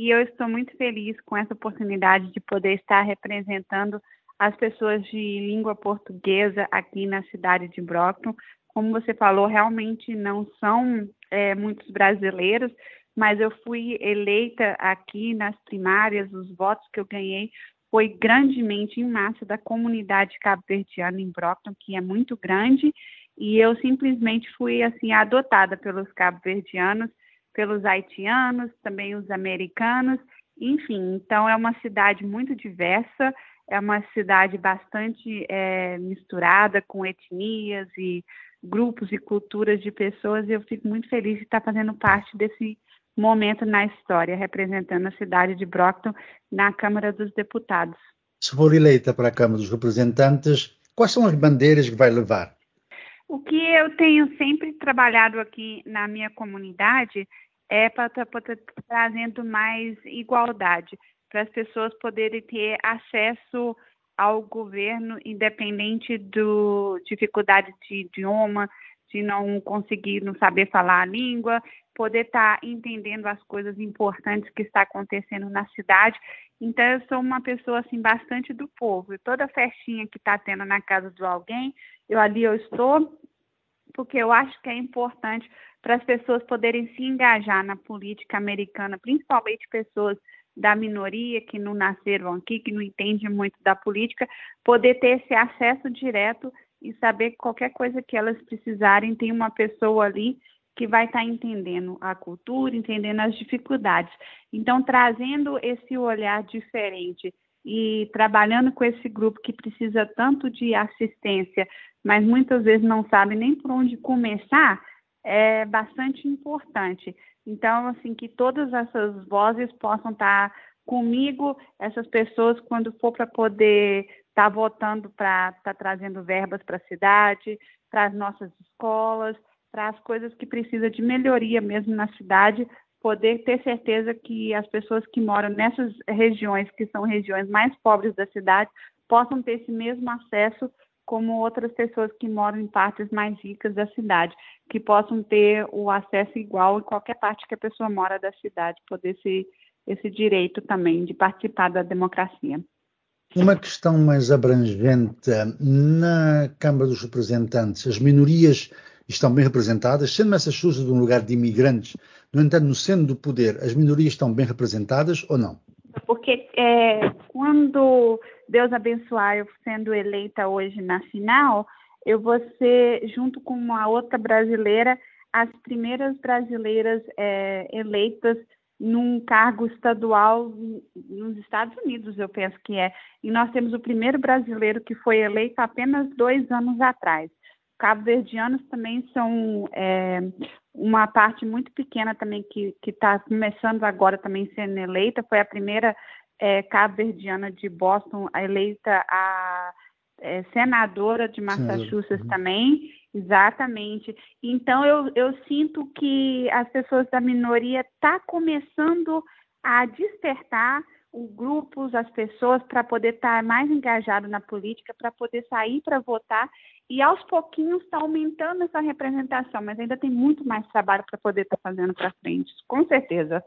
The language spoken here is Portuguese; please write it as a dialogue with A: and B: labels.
A: e eu estou muito feliz com essa oportunidade de poder estar representando as pessoas de língua portuguesa aqui na cidade de Brockton. Como você falou, realmente não são é, muitos brasileiros, mas eu fui eleita aqui nas primárias, os votos que eu ganhei foi grandemente em massa da comunidade cabo-verdiana em Brockton, que é muito grande, e eu simplesmente fui assim adotada pelos cabo-verdianos, pelos haitianos, também os americanos, enfim, então é uma cidade muito diversa, é uma cidade bastante é, misturada com etnias e grupos e culturas de pessoas, e eu fico muito feliz de estar fazendo parte desse momento na história, representando a cidade de Brockton na Câmara dos Deputados.
B: Se for eleita para a Câmara dos Representantes, quais são as bandeiras que vai levar?
A: O que eu tenho sempre trabalhado aqui na minha comunidade é para estar trazendo mais igualdade, para as pessoas poderem ter acesso ao governo independente do dificuldade de idioma, de não conseguir não saber falar a língua, poder estar tá entendendo as coisas importantes que está acontecendo na cidade. Então eu sou uma pessoa assim bastante do povo. E toda festinha que está tendo na casa de alguém, eu ali eu estou, porque eu acho que é importante para as pessoas poderem se engajar na política americana, principalmente pessoas da minoria que não nasceram aqui, que não entendem muito da política, poder ter esse acesso direto e saber que qualquer coisa que elas precisarem, tem uma pessoa ali que vai estar entendendo a cultura, entendendo as dificuldades. Então, trazendo esse olhar diferente e trabalhando com esse grupo que precisa tanto de assistência, mas muitas vezes não sabe nem por onde começar, é bastante importante. Então, assim, que todas essas vozes possam estar comigo, essas pessoas, quando for para poder estar votando para estar trazendo verbas para a cidade, para as nossas escolas, para as coisas que precisa de melhoria mesmo na cidade, poder ter certeza que as pessoas que moram nessas regiões, que são regiões mais pobres da cidade, possam ter esse mesmo acesso como outras pessoas que moram em partes mais ricas da cidade, que possam ter o acesso igual em qualquer parte que a pessoa mora da cidade, poder ser esse direito também de participar da democracia.
B: Uma questão mais abrangente, na Câmara dos Representantes, as minorias estão bem representadas, sendo Massachusetts um lugar de imigrantes, no entanto, no centro do poder, as minorias estão bem representadas ou não?
A: Porque é, quando Deus abençoar eu sendo eleita hoje na final, eu vou ser, junto com uma outra brasileira, as primeiras brasileiras é, eleitas num cargo estadual nos Estados Unidos, eu penso que é. E nós temos o primeiro brasileiro que foi eleito apenas dois anos atrás. Cabo-verdianos também são é, uma parte muito pequena também que está começando agora também sendo eleita. Foi a primeira é, cabo-verdiana de Boston eleita a é, senadora de Massachusetts uhum. também. Exatamente. Então eu, eu sinto que as pessoas da minoria estão tá começando a despertar os grupos, as pessoas para poder estar tá mais engajado na política, para poder sair para votar e aos pouquinhos está aumentando essa representação, mas ainda tem muito mais trabalho para poder estar tá fazendo para frente, com certeza.